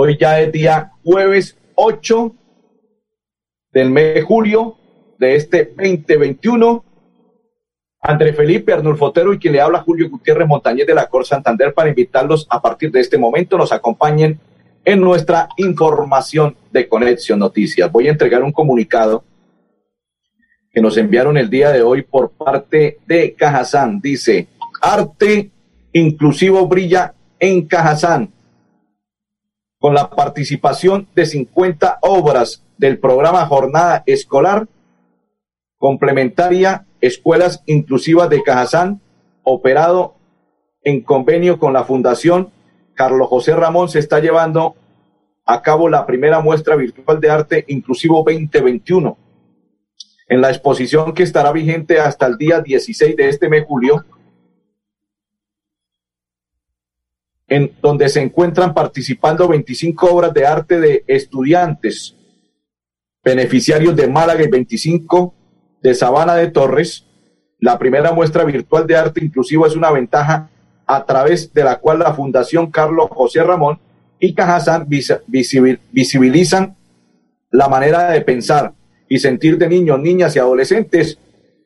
Hoy ya es día jueves 8 del mes de julio de este 2021. André Felipe Arnulfotero y quien le habla Julio Gutiérrez Montañez de la Cor Santander para invitarlos a partir de este momento nos acompañen en nuestra información de Conexión Noticias. Voy a entregar un comunicado que nos enviaron el día de hoy por parte de Cajazán. Dice, arte inclusivo brilla en Cajazán con la participación de 50 obras del programa Jornada Escolar Complementaria Escuelas Inclusivas de Cajazán, operado en convenio con la Fundación Carlos José Ramón, se está llevando a cabo la primera muestra virtual de arte inclusivo 2021. En la exposición que estará vigente hasta el día 16 de este mes julio, en donde se encuentran participando 25 obras de arte de estudiantes, beneficiarios de Málaga y 25 de Sabana de Torres. La primera muestra virtual de arte inclusivo es una ventaja a través de la cual la Fundación Carlos José Ramón y Cajazán visibilizan la manera de pensar y sentir de niños, niñas y adolescentes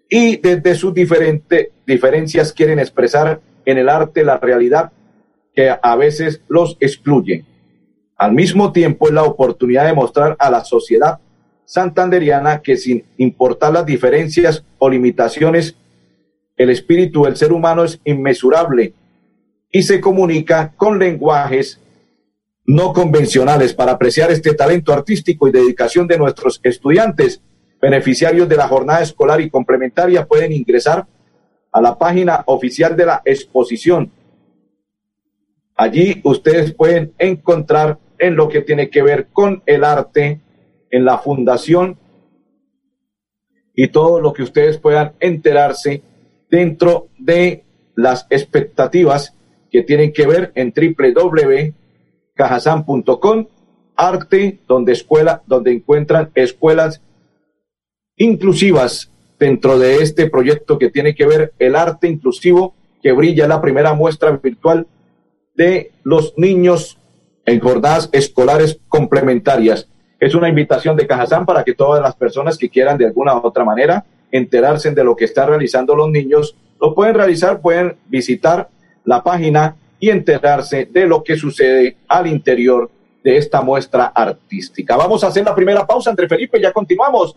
y desde sus diferentes diferencias quieren expresar en el arte la realidad que a veces los excluyen. Al mismo tiempo es la oportunidad de mostrar a la sociedad santanderiana que sin importar las diferencias o limitaciones, el espíritu del ser humano es inmesurable y se comunica con lenguajes no convencionales para apreciar este talento artístico y dedicación de nuestros estudiantes. Beneficiarios de la jornada escolar y complementaria pueden ingresar a la página oficial de la exposición Allí ustedes pueden encontrar en lo que tiene que ver con el arte, en la fundación y todo lo que ustedes puedan enterarse dentro de las expectativas que tienen que ver en www.cajasan.com, arte donde escuela, donde encuentran escuelas inclusivas dentro de este proyecto que tiene que ver el arte inclusivo que brilla la primera muestra virtual de los niños en jornadas escolares complementarias. Es una invitación de Cajazán para que todas las personas que quieran de alguna u otra manera enterarse de lo que están realizando los niños, lo pueden realizar, pueden visitar la página y enterarse de lo que sucede al interior de esta muestra artística. Vamos a hacer la primera pausa entre Felipe, ya continuamos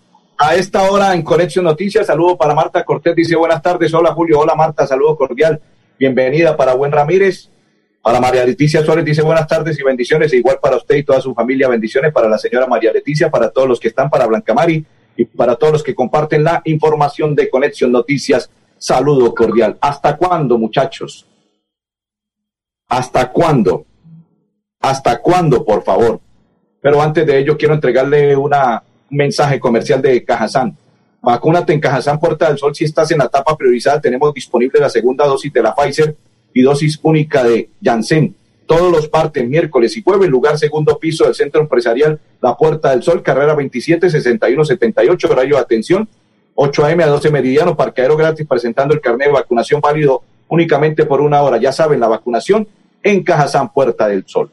a esta hora en Conexión Noticias. Saludo para Marta Cortés, dice buenas tardes. Hola Julio, hola Marta, saludo cordial. Bienvenida para Buen Ramírez. Para María Leticia Suárez dice buenas tardes y bendiciones. E igual para usted y toda su familia, bendiciones para la señora María Leticia, para todos los que están, para Blanca Mari y para todos los que comparten la información de Conexión Noticias. Saludo cordial. ¿Hasta cuándo, muchachos? ¿Hasta cuándo? ¿Hasta cuándo, por favor? Pero antes de ello, quiero entregarle una, mensaje comercial de Cajazán. Vacúnate en Cajazán Puerta del Sol si estás en la etapa priorizada. Tenemos disponible la segunda dosis de la Pfizer y dosis única de Janssen. Todos los partes, miércoles y jueves, lugar segundo piso del Centro Empresarial La Puerta del Sol, carrera 27 61 78, horario de atención, 8 a.m. a 12 meridiano, parqueadero gratis, presentando el carnet de vacunación válido únicamente por una hora. Ya saben, la vacunación en Cajazán Puerta del Sol.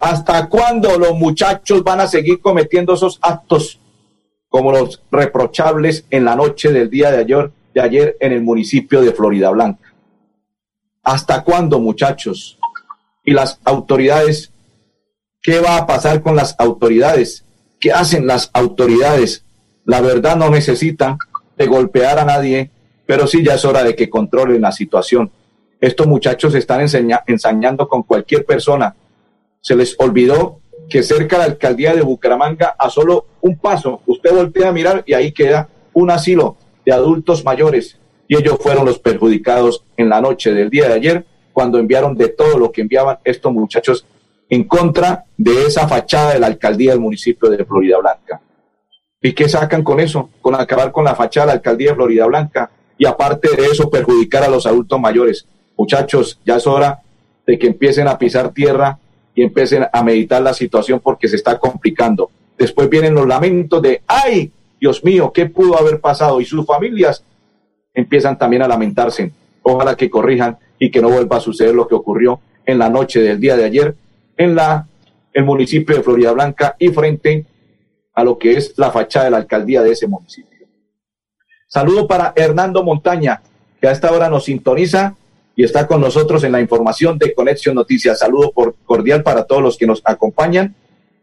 ¿Hasta cuándo los muchachos van a seguir cometiendo esos actos como los reprochables en la noche del día de ayer, de ayer en el municipio de Florida Blanca? ¿Hasta cuándo, muchachos? Y las autoridades, ¿qué va a pasar con las autoridades? ¿Qué hacen las autoridades? La verdad no necesitan de golpear a nadie, pero sí ya es hora de que controlen la situación. Estos muchachos están ensañando con cualquier persona se les olvidó que cerca de la alcaldía de Bucaramanga, a solo un paso, usted voltea a mirar y ahí queda un asilo de adultos mayores. Y ellos fueron los perjudicados en la noche del día de ayer, cuando enviaron de todo lo que enviaban estos muchachos en contra de esa fachada de la alcaldía del municipio de Florida Blanca. ¿Y qué sacan con eso? Con acabar con la fachada de la alcaldía de Florida Blanca y aparte de eso perjudicar a los adultos mayores. Muchachos, ya es hora de que empiecen a pisar tierra y empiecen a meditar la situación porque se está complicando. Después vienen los lamentos de, ay, Dios mío, ¿qué pudo haber pasado? Y sus familias empiezan también a lamentarse. Ojalá que corrijan y que no vuelva a suceder lo que ocurrió en la noche del día de ayer en la, el municipio de Florida Blanca y frente a lo que es la fachada de la alcaldía de ese municipio. Saludo para Hernando Montaña, que a esta hora nos sintoniza y está con nosotros en la información de Conexión Noticias. Saludo por, cordial para todos los que nos acompañan,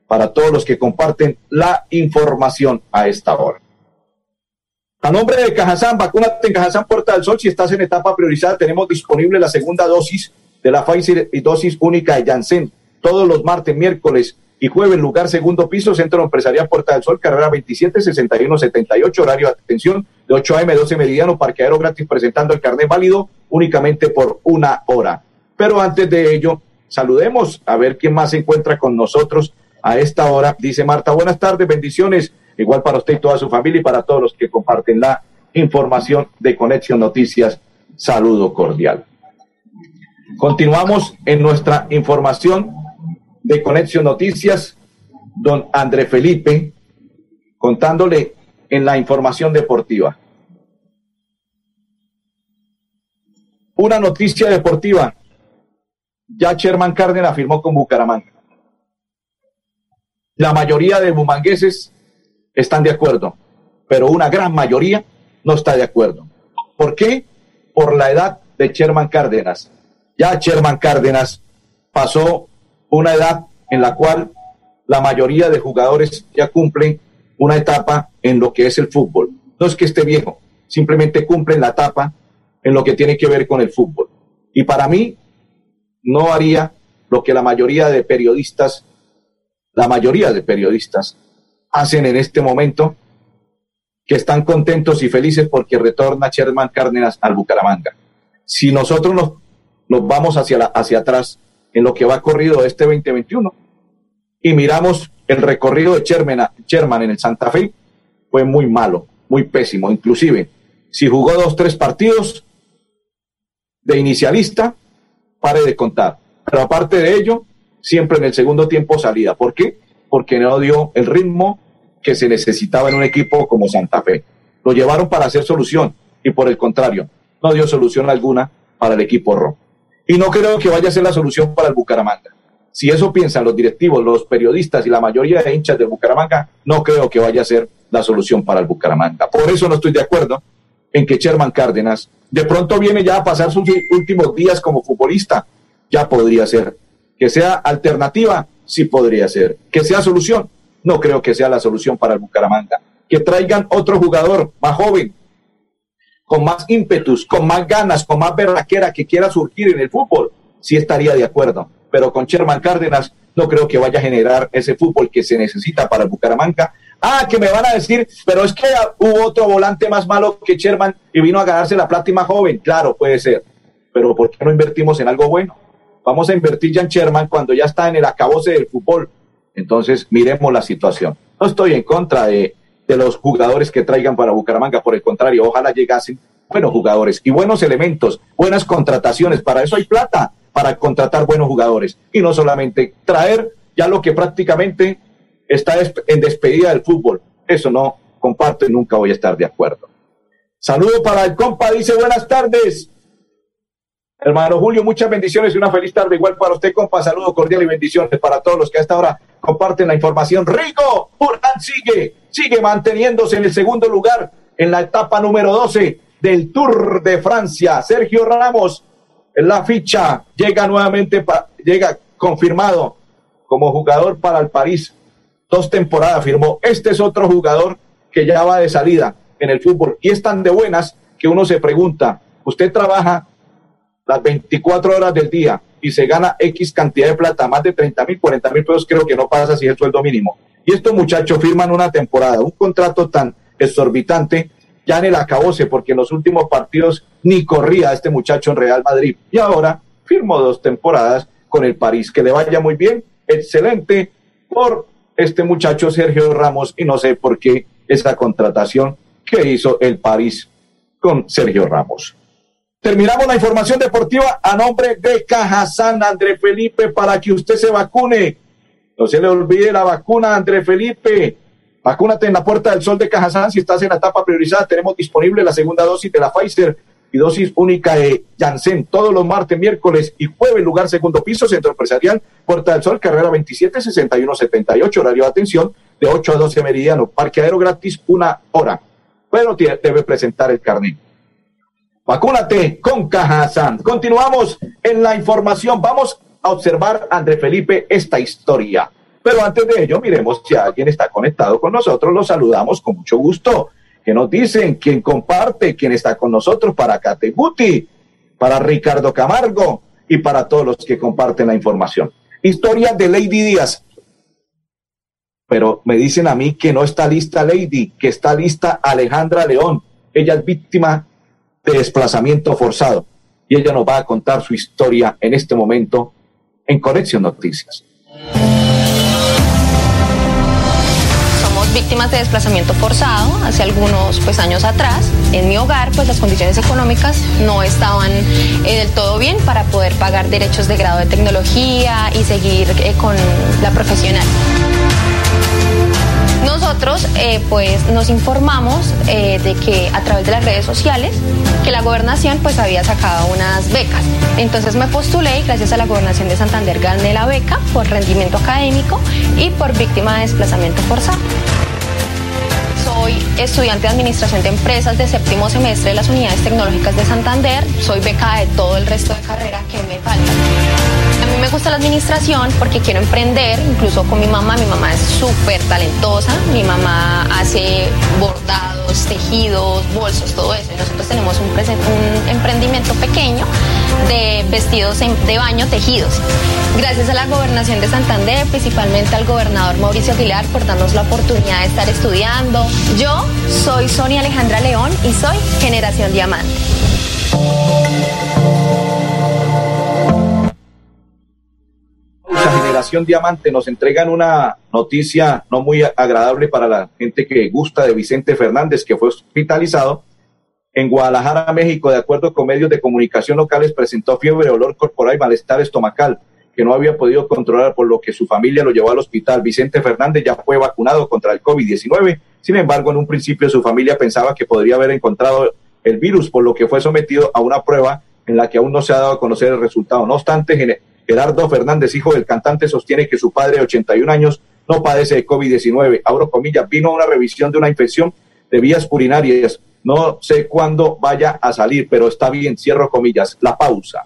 para todos los que comparten la información a esta hora. A nombre de Cajazán, vacúnate en Cajazán Puerta del Sol. Si estás en etapa priorizada, tenemos disponible la segunda dosis de la Pfizer y dosis única de Janssen todos los martes, miércoles y jueves, lugar segundo piso, Centro Empresarial Puerta del Sol, carrera 27 61 78, horario de atención de 8 a.m. 12 meridiano, parqueadero gratis presentando el carnet válido únicamente por una hora. Pero antes de ello, saludemos a ver quién más se encuentra con nosotros a esta hora. Dice Marta, buenas tardes, bendiciones, igual para usted y toda su familia y para todos los que comparten la información de Conexión Noticias. Saludo cordial. Continuamos en nuestra información de Conexión Noticias, don André Felipe, contándole en la información deportiva. Una noticia deportiva. ya Sherman Cárdenas firmó con Bucaramanga. La mayoría de bumangueses están de acuerdo, pero una gran mayoría no está de acuerdo. ¿Por qué? Por la edad de Sherman Cárdenas. Ya Sherman Cárdenas pasó una edad en la cual la mayoría de jugadores ya cumplen una etapa en lo que es el fútbol. No es que esté viejo, simplemente cumplen la etapa en lo que tiene que ver con el fútbol. Y para mí, no haría lo que la mayoría de periodistas, la mayoría de periodistas hacen en este momento, que están contentos y felices porque retorna Sherman Cárdenas al Bucaramanga. Si nosotros nos, nos vamos hacia, la, hacia atrás en lo que va corrido este 2021 y miramos el recorrido de Sherman, Sherman en el Santa Fe, fue muy malo, muy pésimo. Inclusive, si jugó dos, tres partidos de inicialista, pare de contar. Pero aparte de ello, siempre en el segundo tiempo salida. ¿Por qué? Porque no dio el ritmo que se necesitaba en un equipo como Santa Fe. Lo llevaron para hacer solución y por el contrario, no dio solución alguna para el equipo rojo. Y no creo que vaya a ser la solución para el Bucaramanga. Si eso piensan los directivos, los periodistas y la mayoría de hinchas de Bucaramanga, no creo que vaya a ser la solución para el Bucaramanga. Por eso no estoy de acuerdo en que Sherman Cárdenas de pronto viene ya a pasar sus últimos días como futbolista, ya podría ser. Que sea alternativa, sí podría ser. Que sea solución, no creo que sea la solución para el Bucaramanga. Que traigan otro jugador más joven, con más ímpetus, con más ganas, con más berraquera que quiera surgir en el fútbol, sí estaría de acuerdo. Pero con Sherman Cárdenas no creo que vaya a generar ese fútbol que se necesita para Bucaramanga Ah, que me van a decir, pero es que hubo otro volante más malo que Sherman y vino a ganarse la plata y más joven. Claro, puede ser. Pero ¿por qué no invertimos en algo bueno? Vamos a invertir ya en Sherman cuando ya está en el acabose del fútbol. Entonces, miremos la situación. No estoy en contra de, de los jugadores que traigan para Bucaramanga, por el contrario, ojalá llegasen buenos jugadores y buenos elementos, buenas contrataciones. Para eso hay plata, para contratar buenos jugadores y no solamente traer ya lo que prácticamente está en despedida del fútbol. Eso no comparto y nunca voy a estar de acuerdo. Saludo para el compa, dice buenas tardes. Hermano Julio, muchas bendiciones y una feliz tarde igual para usted, compa. Saludo cordial y bendiciones para todos los que a esta hora comparten la información. Rico Urán sigue, sigue manteniéndose en el segundo lugar en la etapa número 12 del Tour de Francia. Sergio Ramos, la ficha, llega nuevamente, llega confirmado como jugador para el París dos temporadas firmó. Este es otro jugador que ya va de salida en el fútbol y es tan de buenas que uno se pregunta, usted trabaja las 24 horas del día y se gana X cantidad de plata, más de 30 mil, 40 mil pesos, creo que no pasa si es el sueldo mínimo. Y estos muchachos firman una temporada, un contrato tan exorbitante, ya en el acabose, porque en los últimos partidos ni corría este muchacho en Real Madrid. Y ahora firmó dos temporadas con el París. Que le vaya muy bien, excelente por este muchacho Sergio Ramos y no sé por qué esa contratación que hizo el París con Sergio Ramos. Terminamos la información deportiva a nombre de Cajazán, André Felipe, para que usted se vacune. No se le olvide la vacuna, André Felipe. Vacúnate en la Puerta del Sol de Cajazán si estás en la etapa priorizada. Tenemos disponible la segunda dosis de la Pfizer y dosis única de Janssen todos los martes, miércoles y jueves, lugar segundo piso, Centro Empresarial, Puerta del Sol, carrera 27 61 78, horario de atención de 8 a 12 meridiano, parqueadero gratis una hora. Pero debe presentar el carnet. Vacúnate con Cajazán. Continuamos en la información. Vamos a observar, André Felipe, esta historia. Pero antes de ello, miremos si alguien está conectado con nosotros. Lo saludamos con mucho gusto que nos dicen, quien comparte, quien está con nosotros para Categuti, para Ricardo Camargo y para todos los que comparten la información. Historia de Lady Díaz. Pero me dicen a mí que no está lista Lady, que está lista Alejandra León. Ella es víctima de desplazamiento forzado y ella nos va a contar su historia en este momento en Conexión Noticias. Víctimas de desplazamiento forzado hace algunos pues, años atrás. En mi hogar, pues las condiciones económicas no estaban eh, del todo bien para poder pagar derechos de grado de tecnología y seguir eh, con la profesional nosotros eh, pues nos informamos de que a través de las redes sociales que la gobernación pues había sacado unas becas. Entonces me postulé y gracias a la gobernación de Santander gané la beca por rendimiento académico y por víctima de desplazamiento forzado. Soy estudiante de Administración de Empresas de séptimo semestre de las Unidades Tecnológicas de Santander. Soy becada de todo el resto de carrera que me falta. A mí me gusta la administración porque quiero emprender, incluso con mi mamá. Mi mamá es súper talentosa. Mi mamá hace bordados, tejidos, bolsos, todo eso. Y nosotros tenemos un, un emprendimiento pequeño de vestidos de baño tejidos. Gracias a la gobernación de Santander, principalmente al gobernador Mauricio Aguilar por darnos la oportunidad de estar estudiando. Yo soy Sonia Alejandra León y soy Generación Diamante. Generación Diamante nos entregan una noticia no muy agradable para la gente que gusta de Vicente Fernández, que fue hospitalizado en Guadalajara, México. De acuerdo con medios de comunicación locales, presentó fiebre, olor corporal y malestar estomacal que no había podido controlar, por lo que su familia lo llevó al hospital. Vicente Fernández ya fue vacunado contra el COVID-19. Sin embargo, en un principio su familia pensaba que podría haber encontrado el virus, por lo que fue sometido a una prueba en la que aún no se ha dado a conocer el resultado. No obstante, Gerardo Fernández, hijo del cantante, sostiene que su padre de 81 años no padece de COVID-19. Abro comillas, vino a una revisión de una infección de vías urinarias. No sé cuándo vaya a salir, pero está bien, cierro comillas. La pausa.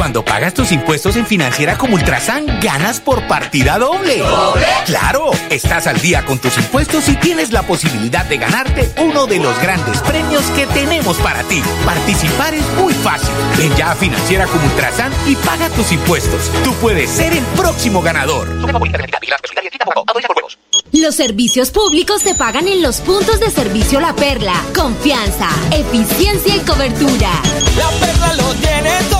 Cuando pagas tus impuestos en Financiera como Ultrasan, ganas por partida doble. Claro, estás al día con tus impuestos y tienes la posibilidad de ganarte uno de los grandes premios que tenemos para ti. Participar es muy fácil. Ven ya a Financiera como Ultrasan y paga tus impuestos. Tú puedes ser el próximo ganador. Los servicios públicos se pagan en los puntos de servicio La Perla. Confianza, eficiencia y cobertura. La Perla lo tiene todo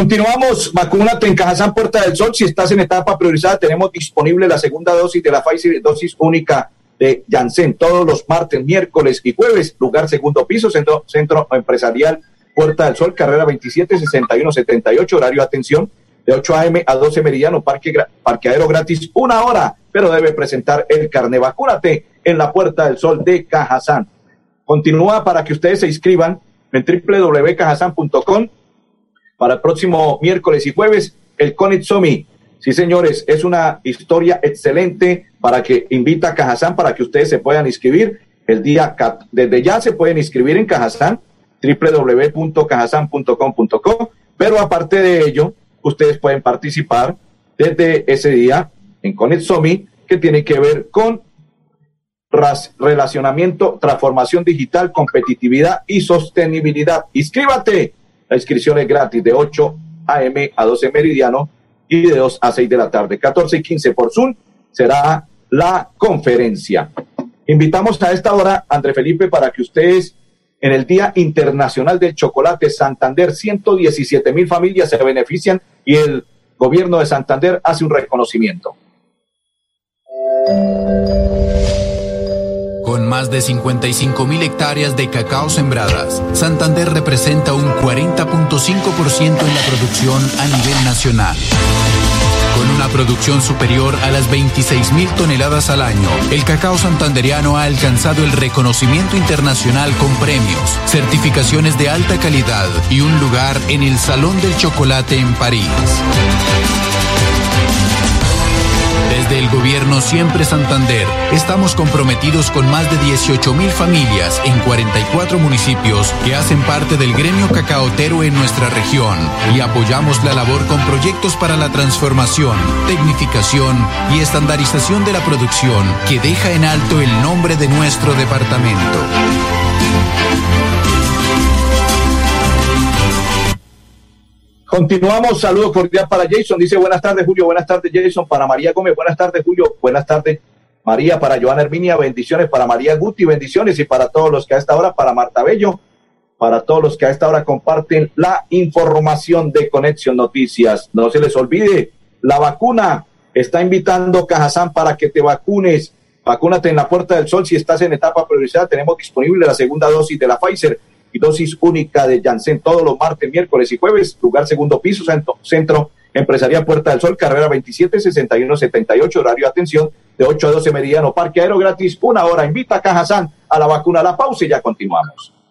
Continuamos, vacúnate en Cajazán Puerta del Sol. Si estás en etapa priorizada, tenemos disponible la segunda dosis de la Pfizer, dosis única de Janssen, todos los martes, miércoles y jueves. Lugar segundo piso, centro, centro empresarial Puerta del Sol, carrera 27 61 78, horario atención de 8 a.m. a 12 meridiano, parque, parqueadero gratis, una hora, pero debe presentar el carne. Vacúnate en la Puerta del Sol de Cajazán. Continúa para que ustedes se inscriban en www.cajasan.com para el próximo miércoles y jueves, el Conit Somi. Sí, señores, es una historia excelente para que invita a Cajazán para que ustedes se puedan inscribir el día, desde ya se pueden inscribir en Cajazán, www.cajasan.com.co, pero aparte de ello, ustedes pueden participar desde ese día en Connect Somi, que tiene que ver con relacionamiento, transformación digital, competitividad y sostenibilidad. Inscríbate. La inscripción es gratis de 8 a.m. a 12 meridiano y de 2 a 6 de la tarde. 14 y 15 por Zoom será la conferencia. Invitamos a esta hora, André Felipe, para que ustedes en el Día Internacional del Chocolate Santander, 117 mil familias se benefician y el gobierno de Santander hace un reconocimiento. Más de 55 mil hectáreas de cacao sembradas, Santander representa un 40.5% en la producción a nivel nacional. Con una producción superior a las 26 mil toneladas al año, el cacao santanderiano ha alcanzado el reconocimiento internacional con premios, certificaciones de alta calidad y un lugar en el Salón del Chocolate en París. Desde el gobierno Siempre Santander, estamos comprometidos con más de 18 mil familias en 44 municipios que hacen parte del gremio cacaotero en nuestra región y apoyamos la labor con proyectos para la transformación, tecnificación y estandarización de la producción que deja en alto el nombre de nuestro departamento. Continuamos, saludo cordial para Jason. Dice buenas tardes, Julio. Buenas tardes, Jason. Para María Gómez, buenas tardes, Julio. Buenas tardes, María. Para Joana Herminia, bendiciones. Para María Guti, bendiciones. Y para todos los que a esta hora, para Marta Bello, para todos los que a esta hora comparten la información de Conexión Noticias. No se les olvide, la vacuna está invitando Cajazán para que te vacunes. Vacúnate en la Puerta del Sol si estás en etapa priorizada. Tenemos disponible la segunda dosis de la Pfizer y dosis única de Janssen todos los martes, miércoles y jueves. Lugar segundo piso, centro, centro Empresarial Puerta del Sol, carrera 27 61 78, horario de atención de 8 a 12 meridiano, parque aéreo gratis, una hora. Invita a Cajazán a la vacuna, la pausa y ya continuamos.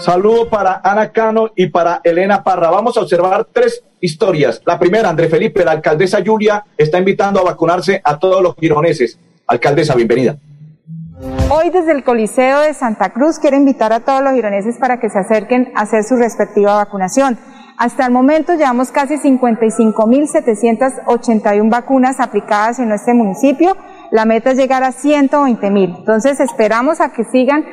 Saludo para Ana Cano y para Elena Parra. Vamos a observar tres historias. La primera, André Felipe, la alcaldesa Julia está invitando a vacunarse a todos los gironeses. Alcaldesa, bienvenida. Hoy desde el Coliseo de Santa Cruz quiero invitar a todos los gironeses para que se acerquen a hacer su respectiva vacunación. Hasta el momento llevamos casi 55.781 vacunas aplicadas en nuestro municipio. La meta es llegar a 120.000. Entonces esperamos a que sigan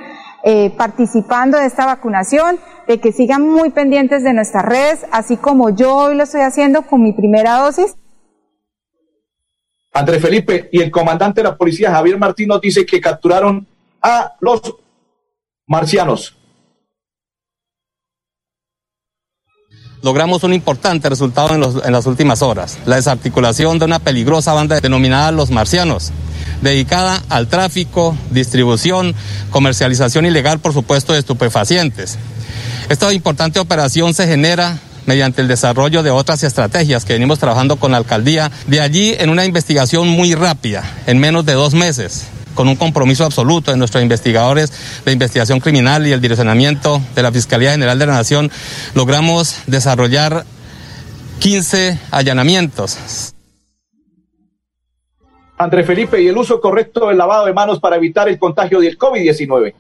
eh, participando de esta vacunación, de que sigan muy pendientes de nuestras redes, así como yo hoy lo estoy haciendo con mi primera dosis. Andrés Felipe y el comandante de la policía Javier Martín nos dice que capturaron a los marcianos. Logramos un importante resultado en, las últimas horas, la desarticulación de una peligrosa banda denominada Los Marcianos, dedicada al tráfico, distribución, comercialización ilegal, por supuesto, de estupefacientes. Esta importante operación se genera mediante el desarrollo de otras estrategias que venimos trabajando con la alcaldía, de allí en una investigación muy rápida, en menos de dos meses, con un compromiso absoluto de nuestros investigadores de investigación criminal y el direccionamiento de la Fiscalía General de la Nación, logramos desarrollar 15 allanamientos. André Felipe, y el uso correcto del lavado de manos para evitar el contagio del COVID-19.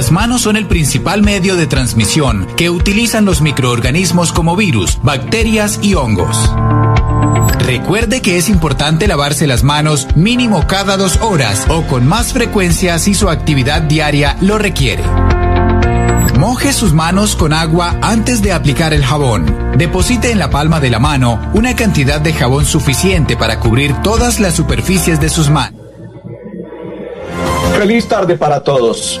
Las manos son el principal medio de transmisión que utilizan los microorganismos como virus, bacterias y hongos. Recuerde que es importante lavarse las manos mínimo cada dos horas o con más frecuencia si su actividad diaria lo requiere. Moje sus manos con agua antes de aplicar el jabón. Deposite en la palma de la mano una cantidad de jabón suficiente para cubrir todas las superficies de sus manos. Feliz tarde para todos.